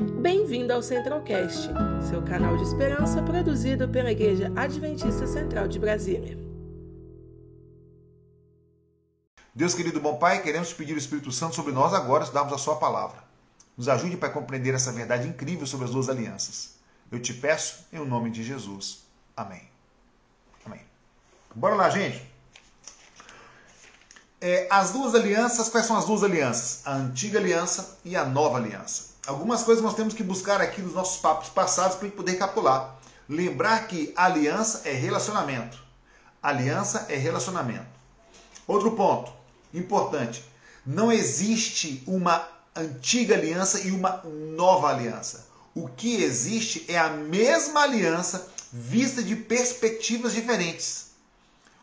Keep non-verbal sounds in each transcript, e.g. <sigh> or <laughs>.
Bem-vindo ao Centralcast, seu canal de esperança produzido pela Igreja Adventista Central de Brasília. Deus querido bom Pai, queremos pedir o Espírito Santo sobre nós agora, estudarmos a Sua palavra. Nos ajude para compreender essa verdade incrível sobre as duas alianças. Eu te peço em nome de Jesus. Amém. Amém. Bora lá, gente. É, as duas alianças, quais são as duas alianças? A antiga aliança e a nova aliança. Algumas coisas nós temos que buscar aqui nos nossos papos passados para poder capular. Lembrar que aliança é relacionamento. Aliança é relacionamento. Outro ponto importante: não existe uma antiga aliança e uma nova aliança. O que existe é a mesma aliança vista de perspectivas diferentes.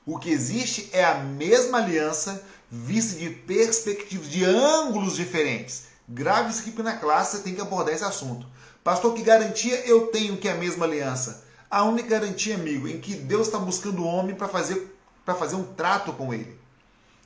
O que existe é a mesma aliança vista de perspectivas, de ângulos diferentes. Grave aqui na classe, você tem que abordar esse assunto. Pastor, que garantia eu tenho que é a mesma aliança? A única garantia, amigo, em que Deus está buscando o homem para fazer, fazer um trato com ele.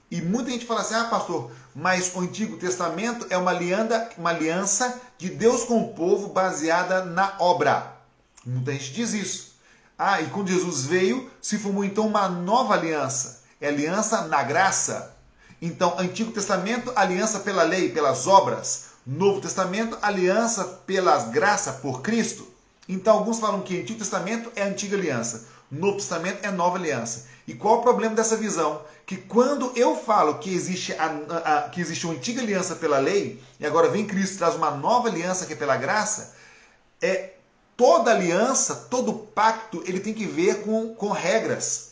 E muita gente fala assim, ah, pastor, mas o Antigo Testamento é uma aliança, uma aliança de Deus com o povo baseada na obra. Muita gente diz isso. Ah, e quando Jesus veio, se formou então uma nova aliança. É aliança na graça. Então, Antigo Testamento, aliança pela lei, pelas obras. Novo Testamento, aliança pelas graças por Cristo. Então, alguns falam que Antigo Testamento é antiga aliança, Novo Testamento é nova aliança. E qual o problema dessa visão? Que quando eu falo que existe a, a, que existe uma antiga aliança pela lei, e agora vem Cristo traz uma nova aliança que é pela graça, é toda aliança, todo pacto, ele tem que ver com, com regras.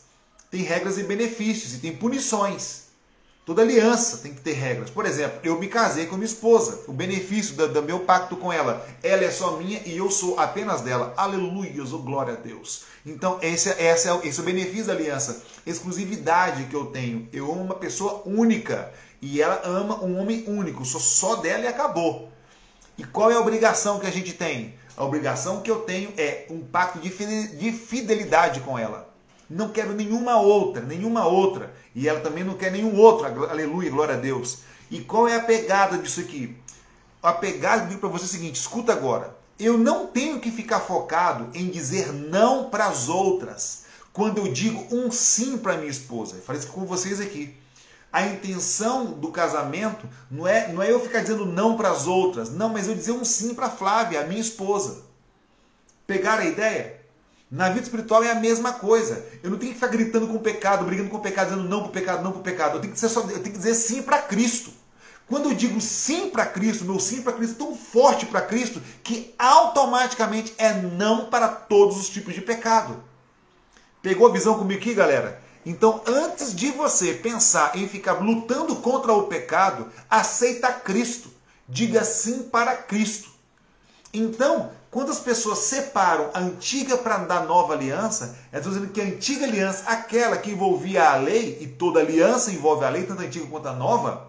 Tem regras e benefícios e tem punições. Toda aliança tem que ter regras. Por exemplo, eu me casei com minha esposa. O benefício do, meu pacto com ela, ela é só minha e eu sou apenas dela. Aleluia, oh, glória a Deus. Então, esse, esse, é, esse é o benefício da aliança. Exclusividade que eu tenho. Eu amo uma pessoa única e ela ama um homem único. Sou só dela e acabou. E qual é a obrigação que a gente tem? A obrigação que eu tenho é um pacto de fidelidade com ela. Não quero nenhuma outra, nenhuma outra. E ela também não quer nenhum outro. Aleluia, glória a Deus. E qual é a pegada disso aqui? A pegada digo para você é o seguinte: escuta agora. Eu não tenho que ficar focado em dizer não para as outras quando eu digo um sim para minha esposa. Eu falei isso com vocês aqui. A intenção do casamento não é, não é eu ficar dizendo não para as outras, não, mas eu dizer um sim para Flávia, a minha esposa. Pegar a ideia? Na vida espiritual é a mesma coisa. Eu não tenho que ficar gritando com o pecado, brigando com o pecado, dizendo não para o pecado, não para o pecado. Eu tenho que, ser só, eu tenho que dizer sim para Cristo. Quando eu digo sim para Cristo, meu sim para Cristo é tão forte para Cristo que automaticamente é não para todos os tipos de pecado. Pegou a visão comigo aqui, galera? Então, antes de você pensar em ficar lutando contra o pecado, aceita Cristo. Diga sim para Cristo. Então, quando as pessoas separam a antiga para da nova aliança, é dizendo que a antiga aliança, aquela que envolvia a lei, e toda aliança envolve a lei, tanto a antiga quanto a nova,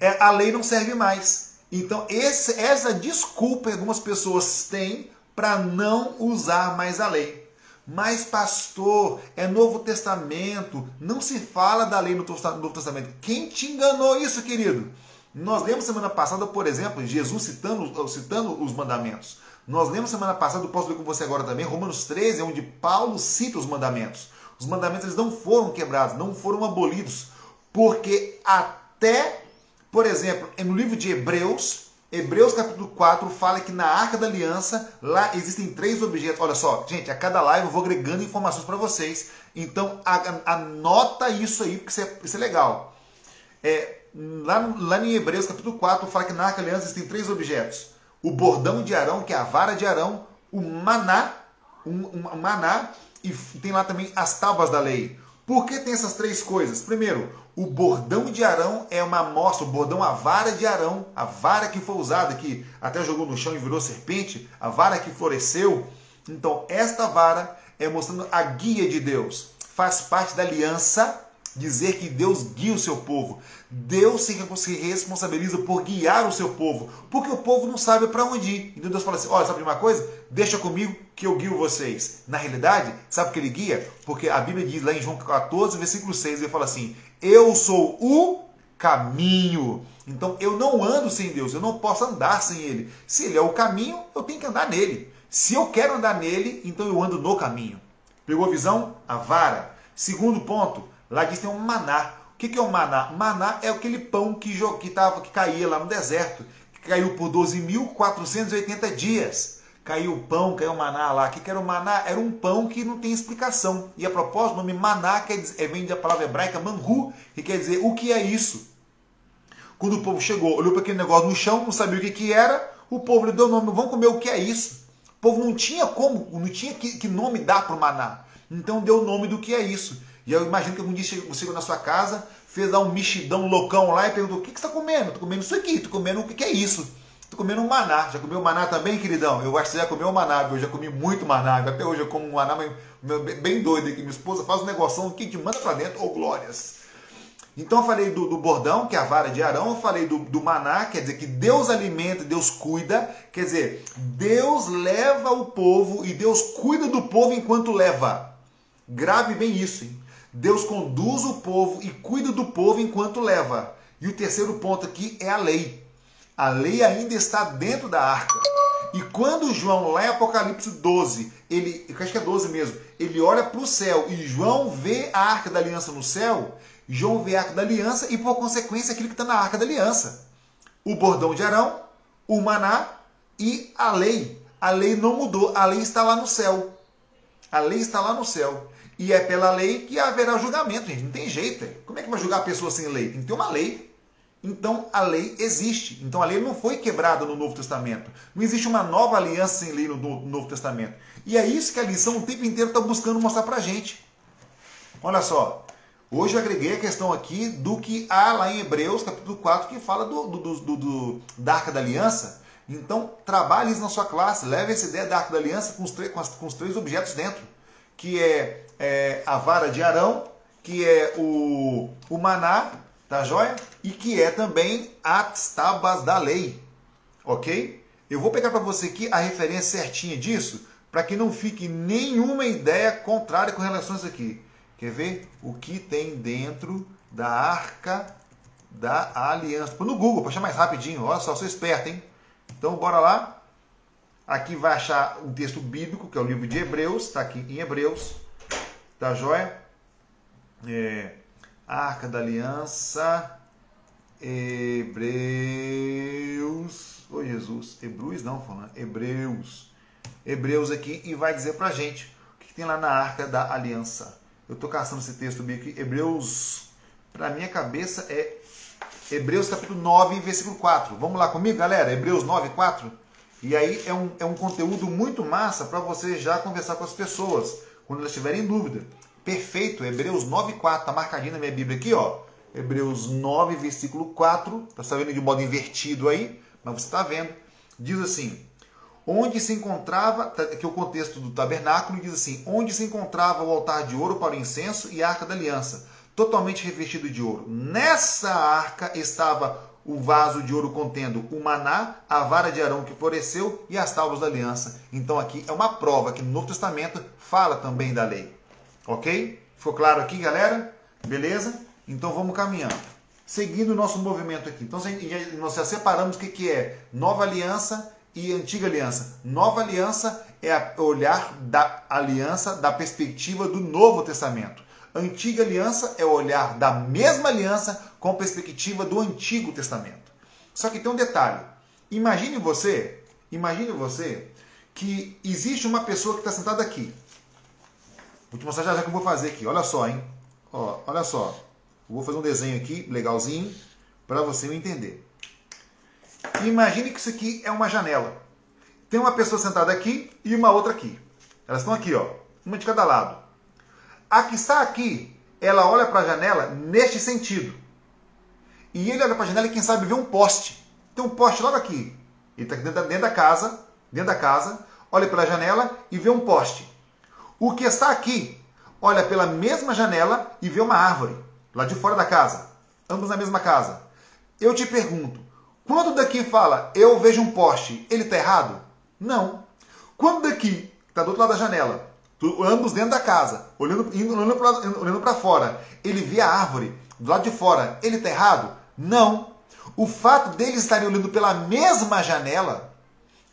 é, a lei não serve mais. Então, esse, essa desculpa algumas pessoas têm para não usar mais a lei. Mas, pastor, é Novo Testamento, não se fala da lei no Novo Testamento. Quem te enganou isso, querido? Nós lemos semana passada, por exemplo, Jesus citando, citando os mandamentos. Nós lemos semana passada, posso ler com você agora também, Romanos 13, onde Paulo cita os mandamentos. Os mandamentos eles não foram quebrados, não foram abolidos, porque até, por exemplo, no livro de Hebreus, Hebreus capítulo 4 fala que na Arca da Aliança, lá existem três objetos. Olha só, gente, a cada live eu vou agregando informações para vocês. Então, anota isso aí, porque isso é, isso é legal. É, lá, lá em Hebreus capítulo 4 fala que na Arca Aliança existem três objetos. O bordão de Arão, que é a vara de Arão, o maná, um, um maná, e tem lá também as tábuas da lei. Por que tem essas três coisas? Primeiro, o bordão de Arão é uma amostra, o bordão, a vara de Arão, a vara que foi usada, que até jogou no chão e virou serpente, a vara que floresceu. Então, esta vara é mostrando a guia de Deus. Faz parte da aliança dizer que Deus guia o seu povo. Deus se responsabiliza por guiar o seu povo, porque o povo não sabe para onde ir. Então Deus fala assim: olha, sabe de uma coisa? Deixa comigo que eu guio vocês. Na realidade, sabe que ele guia? Porque a Bíblia diz lá em João 14, versículo 6, ele fala assim: Eu sou o caminho. Então eu não ando sem Deus, eu não posso andar sem Ele. Se Ele é o caminho, eu tenho que andar nele. Se eu quero andar nele, então eu ando no caminho. Pegou a visão? A vara. Segundo ponto, lá diz tem um maná. O que é o maná? Maná é aquele pão que, que, tava, que caía lá no deserto, que caiu por 12.480 dias. Caiu o pão, caiu o maná lá. O que era o maná? Era um pão que não tem explicação. E a propósito, o nome maná quer dizer, é, vem da palavra hebraica mangu, que quer dizer o que é isso. Quando o povo chegou, olhou para aquele negócio no chão, não sabia o que, que era, o povo lhe deu o nome, vamos comer o que é isso. O povo não tinha como, não tinha que, que nome dar para o maná. Então deu o nome do que é isso. E eu imagino que algum dia você chegou na sua casa, fez lá um mexidão loucão lá e perguntou: o que, que você está comendo? Estou comendo isso aqui, estou comendo o que, que é isso? Estou comendo um maná. Já comeu maná também, queridão? Eu acho que você já comeu maná, eu já comi muito maná. Até hoje eu como um maná bem doido aqui. Minha esposa faz um negócio que te manda para dentro, ô oh, glórias. Então eu falei do, do, bordão, que é a vara de Arão, eu falei do, do maná, quer dizer que Deus alimenta, Deus cuida, quer dizer, Deus leva o povo e Deus cuida do povo enquanto leva. Grave bem isso, hein? Deus conduz o povo e cuida do povo enquanto leva. E o terceiro ponto aqui é a lei. A lei ainda está dentro da arca. E quando João, lá em Apocalipse 12, ele, acho que é 12 mesmo, ele olha para o céu e João vê a arca da aliança no céu, João vê a arca da aliança e, por consequência, aquilo que está na arca da aliança. O bordão de Arão, o maná e a lei. A lei não mudou, a lei está lá no céu. A lei está lá no céu. E é pela lei que haverá julgamento, gente. Não tem jeito. Como é que vai julgar a pessoa sem lei? Tem que ter uma lei. Então a lei existe. Então a lei não foi quebrada no Novo Testamento. Não existe uma nova aliança sem lei no Novo Testamento. E é isso que a lição o tempo inteiro está buscando mostrar para gente. Olha só, Hoje eu agreguei a questão aqui do que há lá em Hebreus, capítulo 4, que fala do, do, do, do da Arca da Aliança. Então, trabalhe isso na sua classe, leve essa ideia da Arca da Aliança com os, com, as, com os três objetos dentro, que é, é, a vara de Arão, que é o, o maná, tá joia? E que é também as tábuas da lei, ok? Eu vou pegar para você aqui a referência certinha disso, para que não fique nenhuma ideia contrária com relação a isso aqui. Quer ver o que tem dentro da arca da aliança? Põe no Google, para achar mais rapidinho. Olha só, sou esperto, hein? Então, bora lá. Aqui vai achar um texto bíblico, que é o livro de Hebreus. Está aqui em Hebreus. Tá joia? É, arca da aliança. Hebreus. Oh, Jesus. Hebreus não, falando. Hebreus. Hebreus aqui e vai dizer pra gente o que tem lá na arca da aliança. Eu estou caçando esse texto bem aqui. Hebreus, para minha cabeça, é Hebreus capítulo 9, versículo 4. Vamos lá comigo, galera? Hebreus 9, 4. E aí é um, é um conteúdo muito massa para você já conversar com as pessoas, quando elas tiverem dúvida. Perfeito, Hebreus 9, 4. Está marcadinho na minha Bíblia aqui, ó. Hebreus 9, versículo 4. Está vendo de modo invertido aí, mas você está vendo. Diz assim: onde se encontrava, tá, que é o contexto do tabernáculo diz assim, onde se encontrava o altar de ouro para o incenso e a arca da aliança, totalmente revestido de ouro. Nessa arca estava o vaso de ouro contendo o maná, a vara de Arão que floresceu e as tábuas da aliança. Então aqui é uma prova que no Novo Testamento fala também da lei. Ok? Ficou claro aqui, galera? Beleza? Então vamos caminhando. Seguindo o nosso movimento aqui. Então nós já separamos o que é nova aliança e antiga aliança. Nova aliança é olhar da aliança da perspectiva do Novo Testamento. Antiga aliança é olhar da mesma aliança com perspectiva do Antigo Testamento. Só que tem um detalhe. Imagine você, imagine você que existe uma pessoa que está sentada aqui. Vou te mostrar já, já que eu vou fazer aqui. Olha só, hein? Ó, olha só. Vou fazer um desenho aqui, legalzinho, para você me entender. Imagine que isso aqui é uma janela. Tem uma pessoa sentada aqui e uma outra aqui. Elas estão aqui, ó, uma de cada lado. A que está aqui, ela olha para a janela neste sentido. E ele olha para a janela e quem sabe vê um poste. Tem um poste logo aqui. Ele está dentro, dentro da casa, dentro da casa, olha pela janela e vê um poste. O que está aqui olha pela mesma janela e vê uma árvore lá de fora da casa, ambos na mesma casa. Eu te pergunto, quando daqui fala, eu vejo um poste, ele está errado? Não. Quando daqui, está do outro lado da janela, ambos dentro da casa, olhando, olhando para fora, ele vê a árvore do lado de fora, ele está errado? Não. O fato deles estarem olhando pela mesma janela,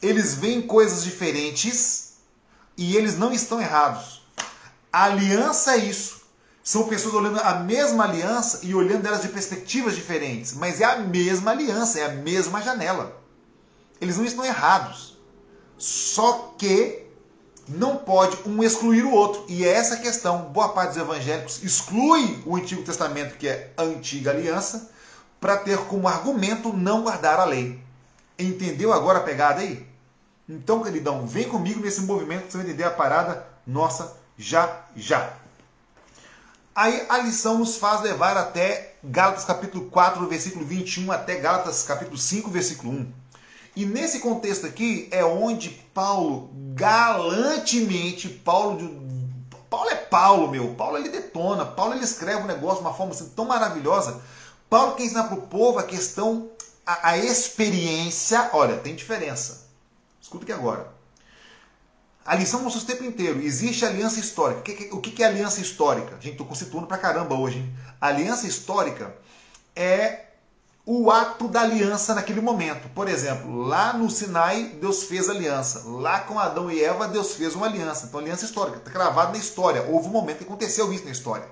eles veem coisas diferentes e eles não estão errados. A aliança é isso. São pessoas olhando a mesma aliança e olhando elas de perspectivas diferentes, mas é a mesma aliança, é a mesma janela. Eles não estão errados. Só que não pode um excluir o outro. E é essa questão. Boa parte dos evangélicos exclui o Antigo Testamento, que é a antiga aliança, para ter como argumento não guardar a lei. Entendeu agora a pegada aí? Então, queridão, vem comigo nesse movimento que você vai entender a parada nossa já já. Aí a lição nos faz levar até Gálatas capítulo 4, versículo 21, até Gálatas capítulo 5, versículo 1. E nesse contexto aqui é onde Paulo, galantemente, Paulo, Paulo é Paulo, meu, Paulo ele detona, Paulo ele escreve um negócio de uma forma assim, tão maravilhosa. Paulo quer ensinar para o povo a questão, a, a experiência, olha, tem diferença. Escuta aqui agora. A lição mostra o tempo inteiro. Existe aliança histórica. O que é aliança histórica? Gente, estou constituindo pra caramba hoje. Hein? Aliança histórica é o ato da aliança naquele momento. Por exemplo, lá no Sinai, Deus fez aliança. Lá com Adão e Eva, Deus fez uma aliança. Então, aliança histórica. Está gravado na história. Houve um momento que aconteceu isso na história.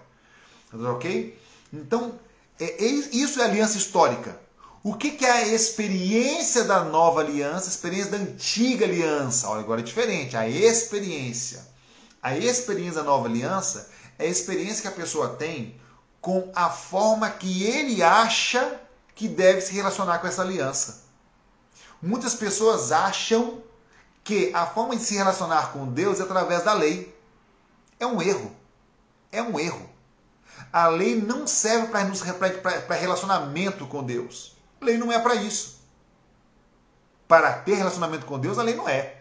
Ok? Então, é, isso é aliança histórica. O que, que é a experiência da nova aliança, a experiência da antiga aliança? Olha, agora é diferente. A experiência. A experiência da nova aliança é a experiência que a pessoa tem com a forma que ele acha que deve se relacionar com essa aliança. Muitas pessoas acham que a forma de se relacionar com Deus é através da lei. É um erro. É um erro. A lei não serve para relacionamento com Deus. A lei não é para isso. Para ter relacionamento com Deus, a lei não é.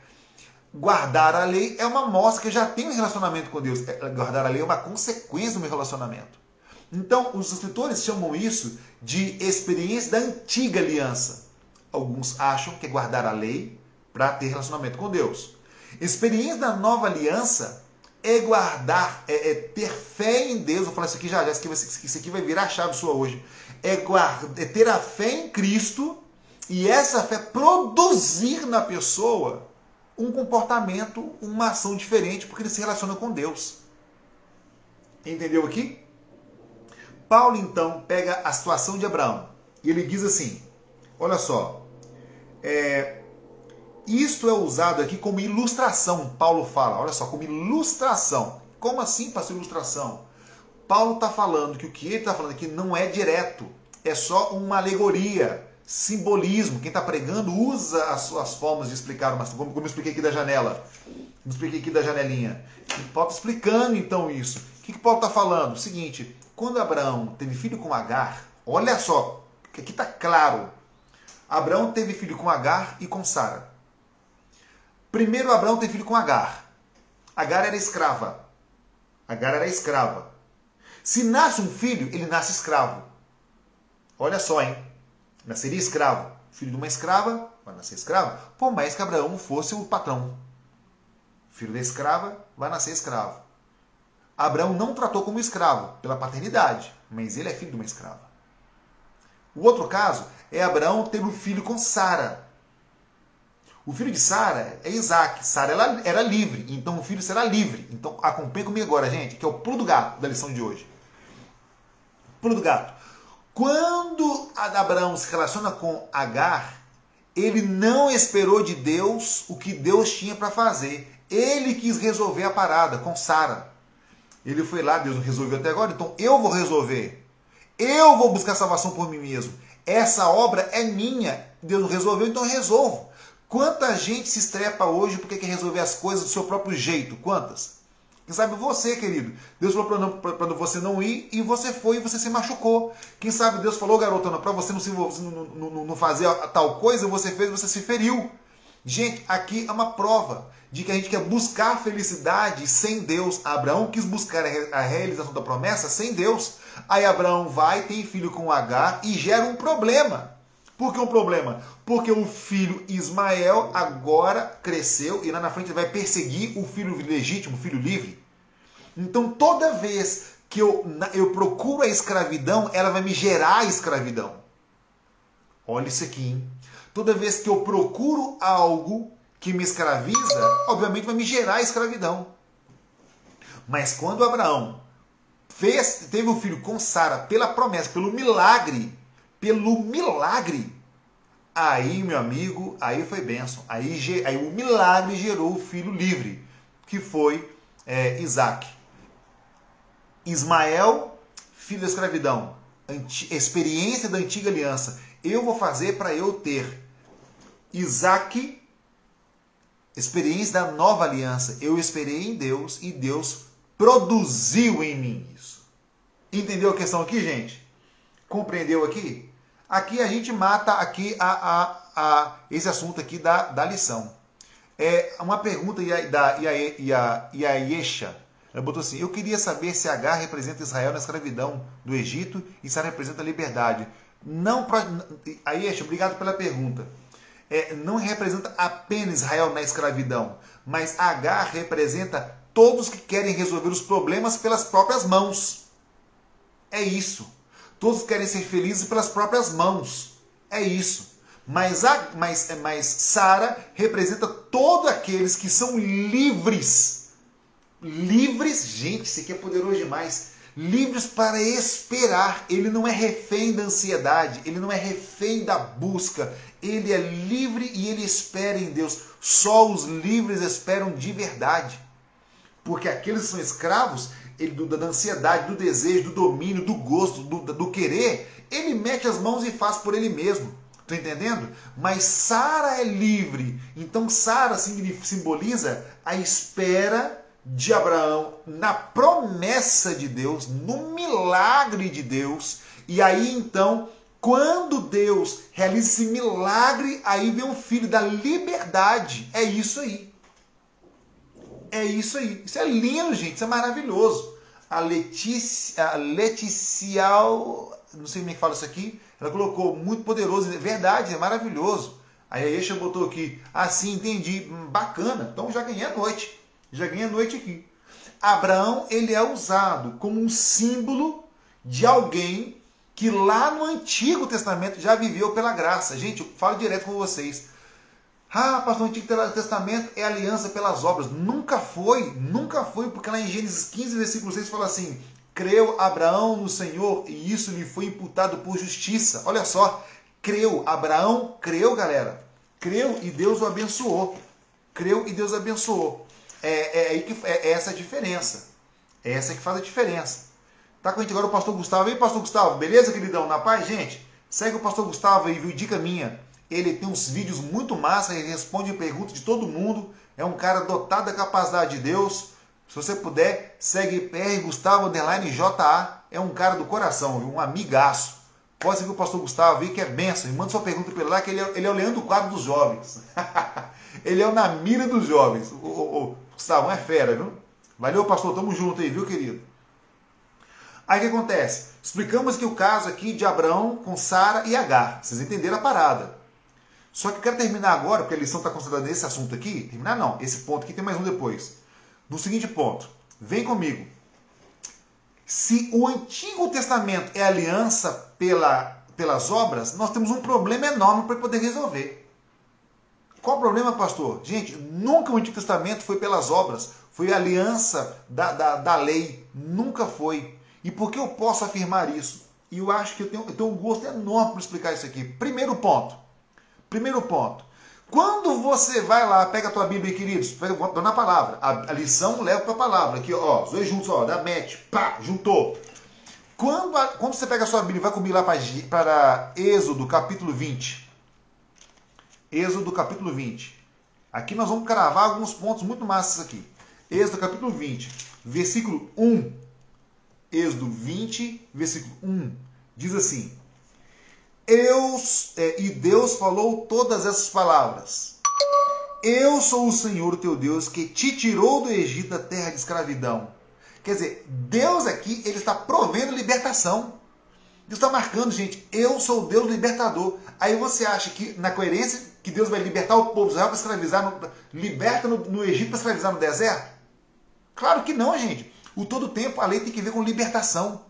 Guardar a lei é uma mostra que eu já tenho um relacionamento com Deus. É, guardar a lei é uma consequência do meu relacionamento. Então, os escritores chamam isso de experiência da antiga aliança. Alguns acham que é guardar a lei para ter relacionamento com Deus. Experiência da nova aliança é guardar, é, é ter fé em Deus. Vou falar isso aqui já, já isso aqui, isso aqui vai virar a chave sua hoje é, guarda, é ter a fé em Cristo e essa fé produzir na pessoa um comportamento, uma ação diferente, porque ele se relaciona com Deus. Entendeu aqui? Paulo então pega a situação de Abraão e ele diz assim: olha só, é, isto é usado aqui como ilustração. Paulo fala, olha só, como ilustração. Como assim, pastor, ilustração? Paulo está falando que o que ele está falando aqui não é direto, é só uma alegoria, simbolismo. Quem está pregando usa as suas formas de explicar, mas como, como eu expliquei aqui da janela, como eu expliquei aqui da janelinha. E Paulo está explicando então isso. O que, que Paulo está falando? O seguinte, quando Abraão teve filho com Agar, olha só, que aqui está claro. Abraão teve filho com Agar e com Sara. Primeiro Abraão teve filho com Agar. Agar era escrava. Agar era escrava. Se nasce um filho, ele nasce escravo. Olha só, hein? Nasceria escravo. Filho de uma escrava, vai nascer escravo. Por mais que Abraão fosse o patrão. Filho da escrava, vai nascer escravo. Abraão não tratou como escravo pela paternidade, mas ele é filho de uma escrava. O outro caso é Abraão ter um filho com Sara. O filho de Sara é Isaac. Sara era livre, então o filho será livre. Então acompanhe comigo agora, gente, que é o pulo do gato da lição de hoje. Pulo do gato. Quando Abraão se relaciona com Agar, ele não esperou de Deus o que Deus tinha para fazer. Ele quis resolver a parada com Sara. Ele foi lá, Deus não resolveu até agora, então eu vou resolver. Eu vou buscar salvação por mim mesmo. Essa obra é minha. Deus não resolveu, então eu resolvo. Quanta gente se estrepa hoje porque quer resolver as coisas do seu próprio jeito? Quantas? Quem sabe você, querido. Deus falou para você não ir e você foi e você se machucou. Quem sabe Deus falou, garotona, para você não, se, não, não, não fazer tal coisa, você fez, você se feriu. Gente, aqui é uma prova de que a gente quer buscar felicidade sem Deus. Abraão quis buscar a realização da promessa sem Deus. Aí Abraão vai, tem filho com H e gera um problema. Por que um problema? Porque o filho Ismael agora cresceu e lá na frente ele vai perseguir o filho legítimo, o filho livre. Então toda vez que eu, eu procuro a escravidão, ela vai me gerar a escravidão. Olha isso aqui, hein? Toda vez que eu procuro algo que me escraviza, obviamente vai me gerar escravidão. Mas quando Abraão fez, teve um filho com Sara pela promessa, pelo milagre, pelo milagre, aí, meu amigo, aí foi bênção. Aí, aí o milagre gerou o filho livre, que foi é, Isaac. Ismael, filho da escravidão, experiência da antiga aliança. Eu vou fazer para eu ter. Isaac, experiência da nova aliança. Eu esperei em Deus e Deus produziu em mim isso. Entendeu a questão aqui, gente? Compreendeu aqui? Aqui a gente mata aqui a, a, a, esse assunto aqui da, da lição. É uma pergunta da Yesha. Ela botou assim: Eu queria saber se H representa Israel na escravidão do Egito e se representa a liberdade. Não, Yesha, obrigado pela pergunta. É, não representa apenas Israel na escravidão, mas H representa todos que querem resolver os problemas pelas próprias mãos. É isso. Todos querem ser felizes pelas próprias mãos. É isso. Mas, mas, mas Sara representa todos aqueles que são livres. Livres, gente, isso aqui é poderoso demais. Livres para esperar. Ele não é refém da ansiedade, ele não é refém da busca. Ele é livre e ele espera em Deus. Só os livres esperam de verdade. Porque aqueles que são escravos ele, do, da ansiedade, do desejo, do domínio, do gosto, do, do querer, ele mete as mãos e faz por ele mesmo. Tá entendendo? Mas Sara é livre. Então Sara simboliza a espera de Abraão na promessa de Deus, no milagre de Deus. E aí então, quando Deus realiza esse milagre, aí vem o filho da liberdade. É isso aí. É isso aí. Isso é lindo, gente. Isso é maravilhoso. A Letícia, a Leticial, não sei como é que fala isso aqui, ela colocou muito poderoso. Verdade, é maravilhoso. Aí a Eixa botou aqui, assim, entendi, hum, bacana. Então já ganhei a noite. Já ganhei a noite aqui. Abraão, ele é usado como um símbolo de alguém que lá no Antigo Testamento já viveu pela graça. Gente, eu falo direto com vocês. Ah, pastor, o Antigo Testamento é aliança pelas obras. Nunca foi, nunca foi, porque lá em Gênesis 15, versículo 6 fala assim: Creu Abraão no Senhor e isso lhe foi imputado por justiça. Olha só, creu, Abraão creu, galera. Creu e Deus o abençoou. Creu e Deus abençoou. É, é, que, é, é essa a diferença. É essa que faz a diferença. Tá com a gente agora o pastor Gustavo. E aí, pastor Gustavo, beleza, queridão? Na paz, gente? Segue o pastor Gustavo aí, viu? Dica minha. Ele tem uns vídeos muito massa, ele responde perguntas de todo mundo. É um cara dotado da capacidade de Deus. Se você puder, segue PR Gustavo Underline JA. É um cara do coração, um amigaço. Pode seguir o pastor Gustavo aí, que é benção. E manda sua pergunta para ele lá, que ele é, ele é o Leandro Quadro dos jovens. <laughs> ele é o na mira dos jovens. O, o Gustavo é fera, viu? Valeu, pastor. Tamo junto aí, viu, querido? Aí o que acontece? Explicamos que o caso aqui de Abraão com Sara e Agar. Vocês entenderam a parada. Só que eu quero terminar agora, porque a lição está concentrada nesse assunto aqui. Terminar não, esse ponto aqui tem mais um depois. No seguinte ponto, vem comigo. Se o Antigo Testamento é aliança pela, pelas obras, nós temos um problema enorme para poder resolver. Qual o problema, pastor? Gente, nunca o Antigo Testamento foi pelas obras, foi aliança da, da, da lei, nunca foi. E por que eu posso afirmar isso? E eu acho que eu tenho, eu tenho um gosto enorme para explicar isso aqui. Primeiro ponto. Primeiro ponto. Quando você vai lá, pega a tua Bíblia, queridos, dou na palavra. A, a lição leva para a palavra. Aqui, ó, os dois juntos, ó, dá match, pá, juntou. Quando, a, quando você pega a sua Bíblia e vai comigo lá para Êxodo, capítulo 20. Êxodo, capítulo 20. Aqui nós vamos cravar alguns pontos muito massas aqui. Êxodo, capítulo 20, versículo 1. Êxodo 20, versículo 1. Diz assim: eu, é, e Deus falou todas essas palavras. Eu sou o Senhor teu Deus que te tirou do Egito da terra de escravidão. Quer dizer, Deus aqui ele está provendo libertação. Deus está marcando, gente, eu sou o Deus libertador. Aí você acha que, na coerência, que Deus vai libertar o povo de Israel para escravizar, no, liberta no, no Egito para escravizar no deserto? Claro que não, gente. O todo tempo a lei tem que ver com libertação.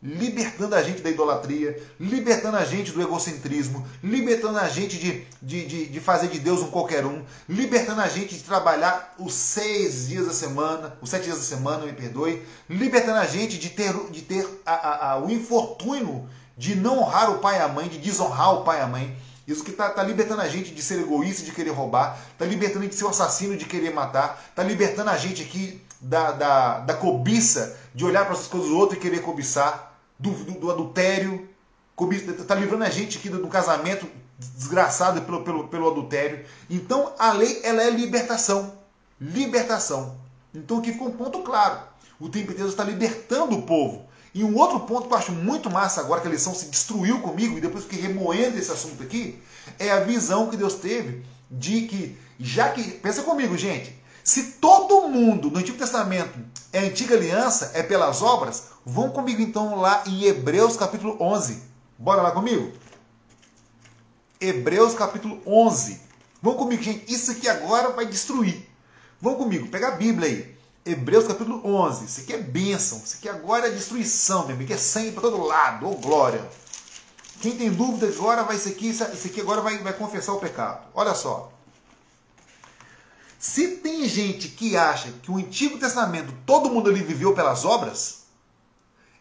libertando a gente da idolatria, libertando a gente do egocentrismo, libertando a gente de, de, de, de, fazer de Deus um qualquer um, libertando a gente de trabalhar os seis dias da semana, os sete dias da semana, me perdoe, libertando a gente de ter, de ter a, a, a, o infortúnio de não honrar o pai e a mãe, de desonrar o pai e a mãe. Isso que está tá libertando a gente de ser egoísta, de querer roubar, está libertando a gente de ser um assassino, de querer matar, está libertando a gente aqui da, da, da cobiça, de olhar para essas coisas do outro e querer cobiçar, do, do, do adultério, está livrando a gente aqui do, do casamento desgraçado pelo, pelo, pelo adultério. Então a lei ela é libertação. Libertação. Então aqui ficou um ponto claro. O tempo de Deus está libertando o povo. E um outro ponto que eu acho muito massa agora, que a lição se destruiu comigo, e depois fiquei remoendo esse assunto aqui, é a visão que Deus teve de que, já que, pensa comigo, gente, se todo mundo no Antigo Testamento é antiga aliança, é pelas obras, vão comigo então lá em Hebreus capítulo 11. Bora lá comigo? Hebreus capítulo 11. Vão comigo, gente. Isso aqui agora vai destruir. Vão comigo, pega a Bíblia aí. Hebreus capítulo 11. Isso aqui é bênção. Isso aqui agora é destruição, meu amigo. É sangue para todo lado. Ô, oh, glória. Quem tem dúvida agora vai isso aqui, isso aqui agora vai, vai confessar o pecado. Olha só. Se tem gente que acha que o Antigo Testamento todo mundo ali viveu pelas obras,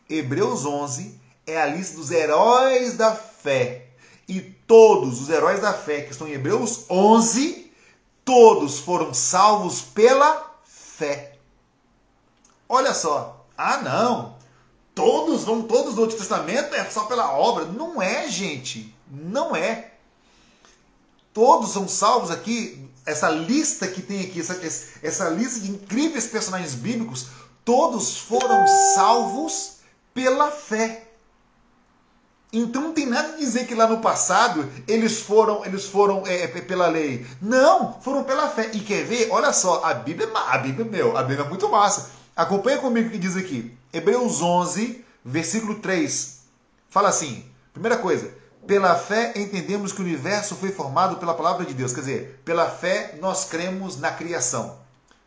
Hebreus 11 é a lista dos heróis da fé. E todos os heróis da fé que estão em Hebreus 11, todos foram salvos pela fé. Olha só. Ah, não. Todos vão, todos do Antigo Testamento é só pela obra. Não é, gente. Não é. Todos são salvos aqui essa lista que tem aqui, essa, essa lista de incríveis personagens bíblicos, todos foram salvos pela fé. Então não tem nada a dizer que lá no passado eles foram, eles foram é, é pela lei. Não, foram pela fé. E quer ver? Olha só, a Bíblia, é a Bíblia meu, a Bíblia é muito massa. Acompanha comigo o que diz aqui. Hebreus 11, versículo 3. Fala assim: primeira coisa, pela fé entendemos que o universo foi formado pela palavra de Deus. Quer dizer, pela fé nós cremos na criação.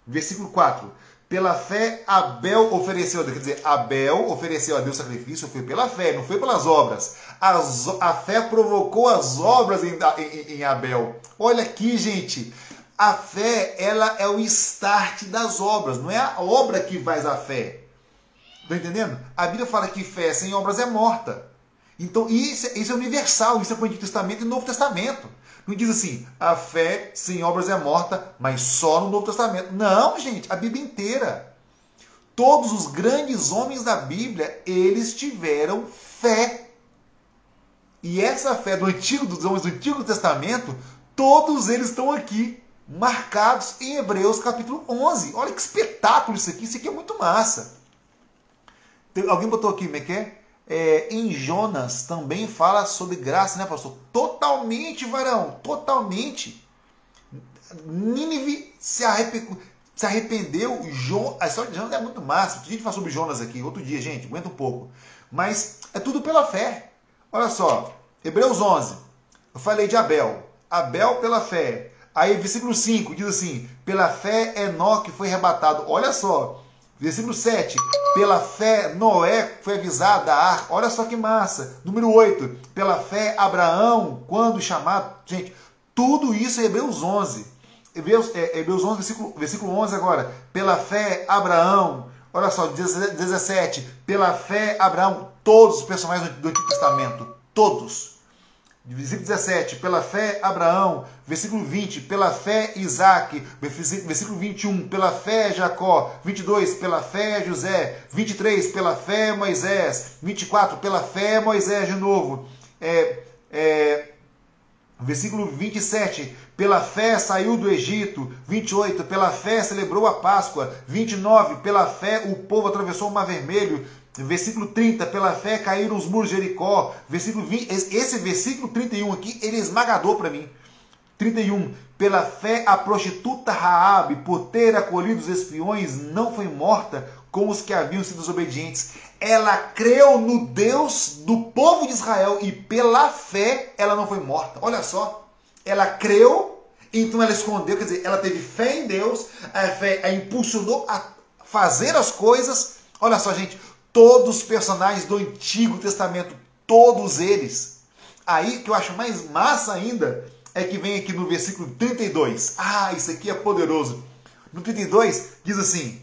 Versículo 4. Pela fé Abel ofereceu, quer dizer, Abel ofereceu a Deus sacrifício, foi pela fé, não foi pelas obras. As, a fé provocou as obras em, em, em Abel. Olha aqui, gente. A fé, ela é o start das obras, não é a obra que faz a fé. Está entendendo? A Bíblia fala que fé sem obras é morta. Então, isso, isso é universal, isso é para o Antigo Testamento e Novo Testamento. Não diz assim, a fé sem obras é morta, mas só no Novo Testamento. Não, gente, a Bíblia inteira. Todos os grandes homens da Bíblia, eles tiveram fé. E essa fé do Antigo, dos homens do Antigo Testamento, todos eles estão aqui, marcados em Hebreus capítulo 11. Olha que espetáculo isso aqui, isso aqui é muito massa. Alguém botou aqui, como é é? é, em Jonas também fala sobre graça, né, pastor? Totalmente, varão, totalmente. Nínive se, se arrependeu. Jo... A história de Jonas é muito massa. A gente fala sobre Jonas aqui outro dia, gente, aguenta um pouco. Mas é tudo pela fé. Olha só, Hebreus 11. Eu falei de Abel. Abel pela fé. Aí, versículo 5 diz assim: Pela fé Enoque foi arrebatado. Olha só, Versículo 7. Pela fé, Noé foi avisado da arca. Olha só que massa. Número 8. Pela fé, Abraão, quando chamado. Gente, tudo isso é Hebreus 11. Hebreus, é, Hebreus 11, versículo, versículo 11 agora. Pela fé, Abraão. Olha só, 17. Pela fé, Abraão. Todos os personagens do Antigo Testamento. Todos Versículo 17, pela fé Abraão. Versículo 20, pela fé Isaac. Versículo 21, pela fé Jacó. 22, pela fé José. 23, pela fé Moisés. 24, pela fé Moisés de novo. É, é, versículo 27, pela fé saiu do Egito. 28, pela fé celebrou a Páscoa. 29, pela fé o povo atravessou o Mar Vermelho. Versículo 30, pela fé caíram os muros de Jericó. Versículo 20, esse versículo 31 aqui, ele é esmagador para mim. 31, pela fé a prostituta Raabe, por ter acolhido os espiões, não foi morta com os que haviam sido desobedientes. Ela creu no Deus do povo de Israel e pela fé ela não foi morta. Olha só, ela creu, então ela escondeu, quer dizer, ela teve fé em Deus, a fé a impulsionou a fazer as coisas. Olha só, gente, todos os personagens do Antigo Testamento, todos eles. Aí que eu acho mais massa ainda é que vem aqui no versículo 32. Ah, isso aqui é poderoso. No 32 diz assim: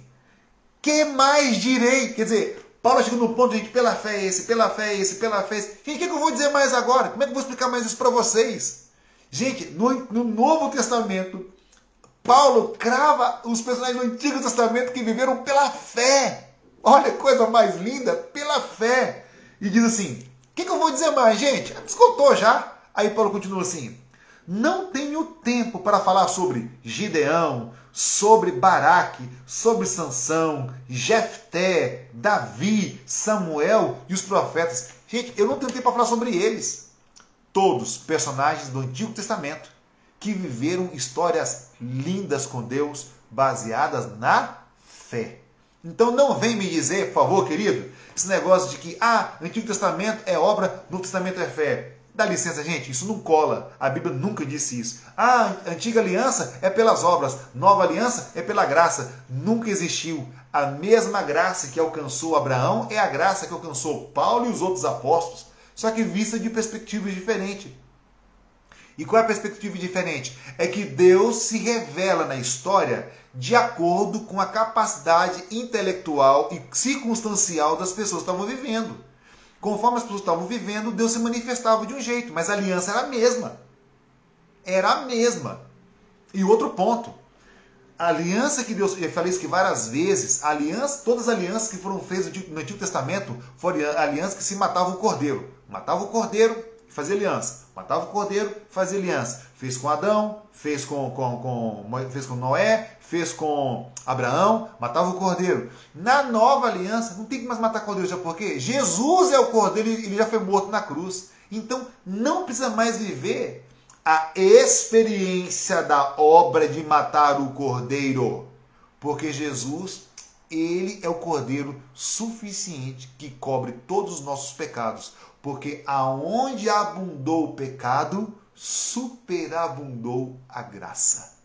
Que mais direi? Quer dizer, Paulo chega no ponto de que pela fé é esse, pela fé é esse, pela fé é esse. Gente, o que, eu vou dizer mais agora? Como é que eu vou explicar mais isso para vocês? Gente, no, no Novo Testamento, Paulo crava os personagens do Antigo Testamento que viveram pela fé. Olha que coisa mais linda, pela fé. E diz assim: o que, que, eu vou dizer mais, gente? Escutou já? Aí Paulo continua assim: não tenho tempo para falar sobre Gideão, sobre Baraque, sobre Sansão, Jefté, Davi, Samuel e os profetas. Gente, eu não tenho tempo para falar sobre eles. Todos personagens do Antigo Testamento que viveram histórias lindas com Deus, baseadas na fé. Então não vem me dizer, por favor, querido, esse negócio de que ah, Antigo Testamento é obra, Novo Testamento é fé. Dá licença, gente, isso não cola. A Bíblia nunca disse isso. Ah, antiga aliança é pelas obras, nova aliança é pela graça. Nunca existiu. A mesma graça que alcançou Abraão é a graça que alcançou Paulo e os outros apóstolos, só que vista de perspectivas diferentes. E qual é a perspectiva diferente? É que Deus se revela na história de acordo com a capacidade intelectual e circunstancial das pessoas que estavam vivendo. Conforme as pessoas estavam vivendo, Deus se manifestava de um jeito, mas a aliança era a mesma. Era a mesma. E outro ponto, a aliança que Deus, eu falei isso que várias vezes, aliança, todas as alianças que foram feitas no Antigo Testamento foram alianças que se matavam o cordeiro. Matava o cordeiro fazia aliança. Matava o cordeiro, fazia aliança. Fez com Adão, fez com, com, com, fez com Noé, fez com Abraão, matava o cordeiro. Na nova aliança, não tem que mais matar cordeiro, já porque Jesus é o cordeiro e ele já foi morto na cruz. Então, não precisa mais viver a experiência da obra de matar o cordeiro, porque Jesus, ele é o cordeiro suficiente que cobre todos os nossos pecados, porque aonde abundou o pecado, superabundou a graça.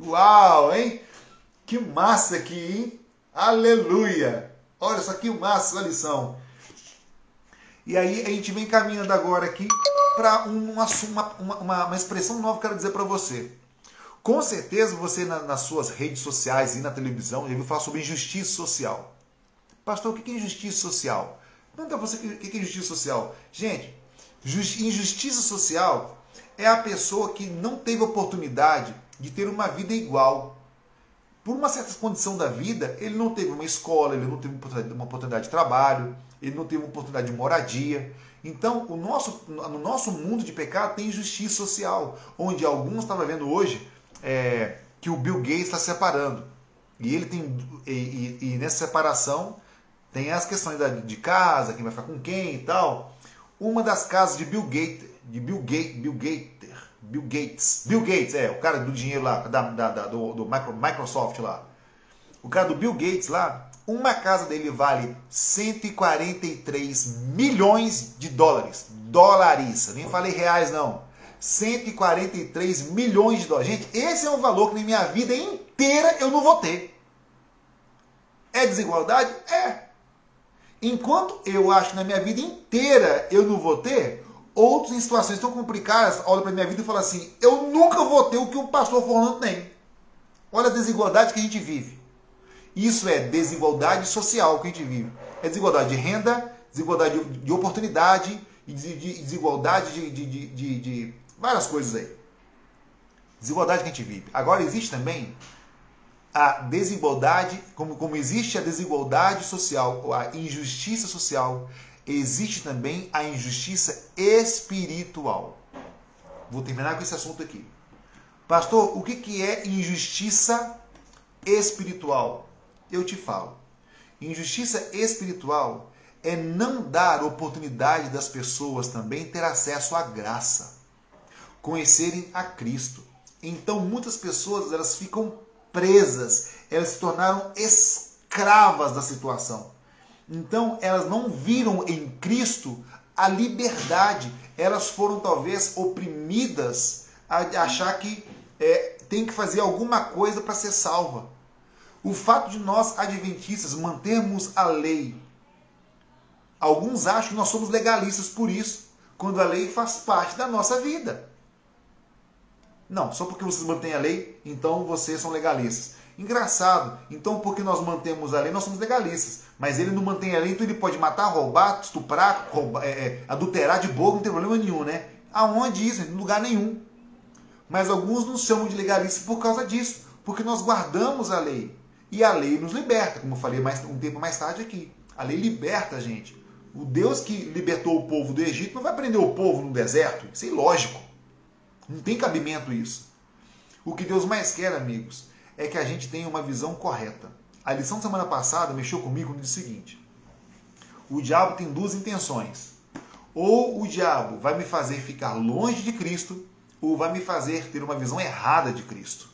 Uau, hein? Que massa aqui, hein? Aleluia! Olha só que massa a lição. E aí a gente vem caminhando agora aqui para uma, uma, uma, uma, expressão nova que eu quero dizer para você. Com certeza você na, nas suas redes sociais e na televisão já ouviu falar sobre injustiça social. Pastor, o que é injustiça social? Pergunta você o que é injustiça social. Gente, injustiça social é a pessoa que não teve oportunidade de ter uma vida igual. Por uma certa condição da vida, ele não teve uma escola, ele não teve uma oportunidade de trabalho, ele não teve uma oportunidade de moradia. Então, o nosso, no nosso mundo de pecado tem injustiça social, onde alguns estão vendo hoje é, que o Bill Gates está separando. E ele tem e, e, e, nessa separação tem as questões da, de casa, quem vai ficar com quem e tal. Uma das casas de Bill Gates, de Bill Gates, Bill Gates Bill Gates. Bill Gates, é, o cara do dinheiro lá, da, da, da do, do Microsoft lá. O cara do Bill Gates lá, uma casa dele vale 143 milhões de dólares. Dólares. Nem falei reais, não. 143 milhões de dólares. Gente, esse é um valor que na minha vida inteira eu não vou ter. É desigualdade? É. Enquanto eu acho que na minha vida inteira eu não vou ter, outros em situações tão complicadas olham para minha vida e falam assim: eu nunca vou ter o que o pastor Fernando tem. Olha a desigualdade que a gente vive. Isso é desigualdade social que a gente vive. É desigualdade de renda, desigualdade de oportunidade desigualdade de, de, de, de, várias coisas aí. Desigualdade que a gente vive. Agora existe também a desigualdade, como, como existe a desigualdade social, a injustiça social, existe também a injustiça espiritual. Vou terminar com esse assunto aqui. Pastor, o que é injustiça espiritual? Eu te falo. Injustiça espiritual é não dar oportunidade das pessoas também ter acesso à graça, conhecerem a Cristo. Então muitas pessoas elas ficam presas, elas se tornaram escravas da situação. Então, elas não viram em Cristo a liberdade. Elas foram talvez oprimidas a achar que é, tem que fazer alguma coisa para ser salva. O fato de nós, adventistas, mantermos a lei Alguns acham que nós somos legalistas por isso, quando a lei faz parte da nossa vida. Não, só porque vocês mantêm a lei, então vocês são legalistas. Engraçado, então porque nós mantemos a lei, nós somos legalistas. Mas ele não mantém a lei, então ele pode matar, roubar, estuprar, roubar, é, é, adulterar de boca, não tem problema nenhum, né? Aonde isso? Em lugar nenhum. Mas alguns nos chamam de legalistas por causa disso, porque nós guardamos a lei. E a lei nos liberta, como eu falei mais, um tempo mais tarde aqui. A lei liberta a gente. O Deus que libertou o povo do Egito não vai prender o povo no deserto. Isso é ilógico. Não tem cabimento isso. O que Deus mais quer, amigos, é que a gente tenha uma visão correta. A lição da semana passada mexeu comigo no seguinte. O diabo tem duas intenções. Ou o diabo vai me fazer ficar longe de Cristo, ou vai me fazer ter uma visão errada de Cristo.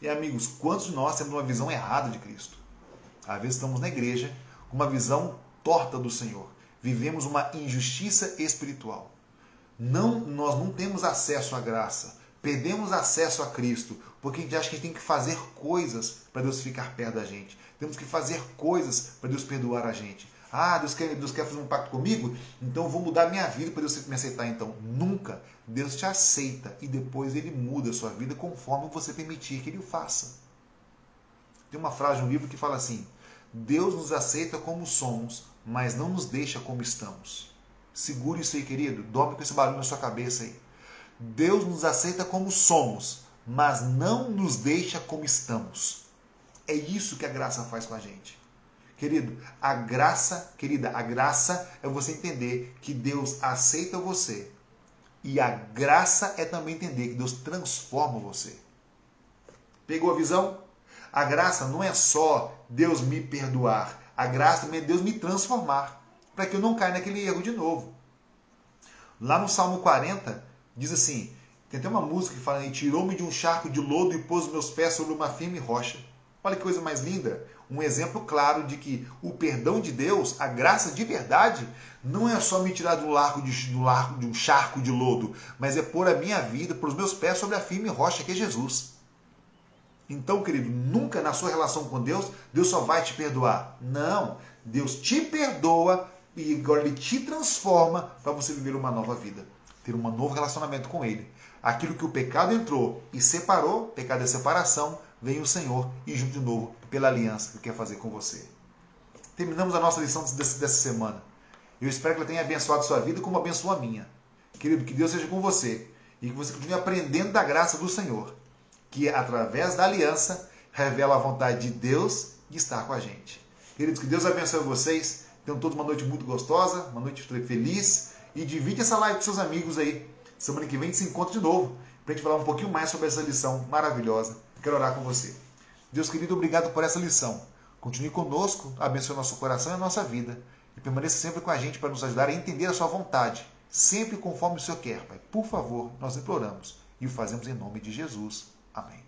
E amigos, quantos de nós temos uma visão errada de Cristo? Às vezes estamos na igreja com uma visão torta do Senhor. Vivemos uma injustiça espiritual. Não, nós não temos acesso à graça. Perdemos acesso a Cristo porque a gente acha que a gente tem que fazer coisas para Deus ficar perto da gente. Temos que fazer coisas para Deus perdoar a gente. Ah, Deus quer, Deus quer fazer um pacto comigo? Então eu vou mudar minha vida para Deus me aceitar. Então, nunca. Deus te aceita e depois Ele muda a sua vida conforme você permitir que Ele o faça. Tem uma frase no livro que fala assim: Deus nos aceita como somos, mas não nos deixa como estamos. Segure isso aí, querido. Dorme com esse barulho na sua cabeça aí. Deus nos aceita como somos, mas não nos deixa como estamos. É isso que a graça faz com a gente. Querido, a graça, querida, a graça é você entender que Deus aceita você. E a graça é também entender que Deus transforma você. Pegou a visão? A graça não é só Deus me perdoar. A graça também é Deus me transformar. Para que eu não caia naquele erro de novo. Lá no Salmo 40, diz assim: tem até uma música que fala: tirou-me de um charco de lodo e pôs meus pés sobre uma firme rocha. Olha que coisa mais linda! Um exemplo claro de que o perdão de Deus, a graça de verdade, não é só me tirar do largo de, largo de um charco de lodo, mas é pôr a minha vida, pôr os meus pés sobre a firme rocha que é Jesus. Então, querido, nunca na sua relação com Deus, Deus só vai te perdoar. Não, Deus te perdoa e agora Ele te transforma para você viver uma nova vida, ter um novo relacionamento com Ele. Aquilo que o pecado entrou e separou, pecado é separação, vem o Senhor e junto de novo pela aliança que quer fazer com você. Terminamos a nossa lição dessa semana. Eu espero que ela tenha abençoado sua vida como abençoou a minha. Querido, que Deus seja com você e que você continue aprendendo da graça do Senhor, que através da aliança revela a vontade de Deus de estar com a gente. Queridos, que Deus abençoe vocês. Tenham todos uma noite muito gostosa, uma noite feliz e divide essa live com seus amigos aí. Semana que vem a gente se encontra de novo para a gente falar um pouquinho mais sobre essa lição maravilhosa. Quero orar com você. Deus querido, obrigado por essa lição. Continue conosco, abençoe nosso coração e nossa vida. E permaneça sempre com a gente para nos ajudar a entender a sua vontade, sempre conforme o Senhor quer, Pai. Por favor, nós imploramos e o fazemos em nome de Jesus. Amém.